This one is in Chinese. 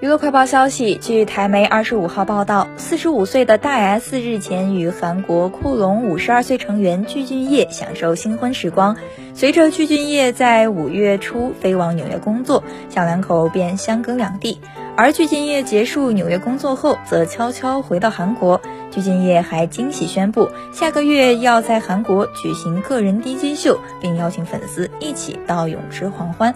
娱乐快报消息，据台媒二十五号报道，四十五岁的大 S 日前与韩国酷龙五十二岁成员具俊晔享受新婚时光。随着具俊晔在五月初飞往纽约工作，小两口便相隔两地。而具俊晔结束纽约工作后，则悄悄回到韩国。具俊晔还惊喜宣布，下个月要在韩国举行个人低金秀，并邀请粉丝一起到泳池狂欢。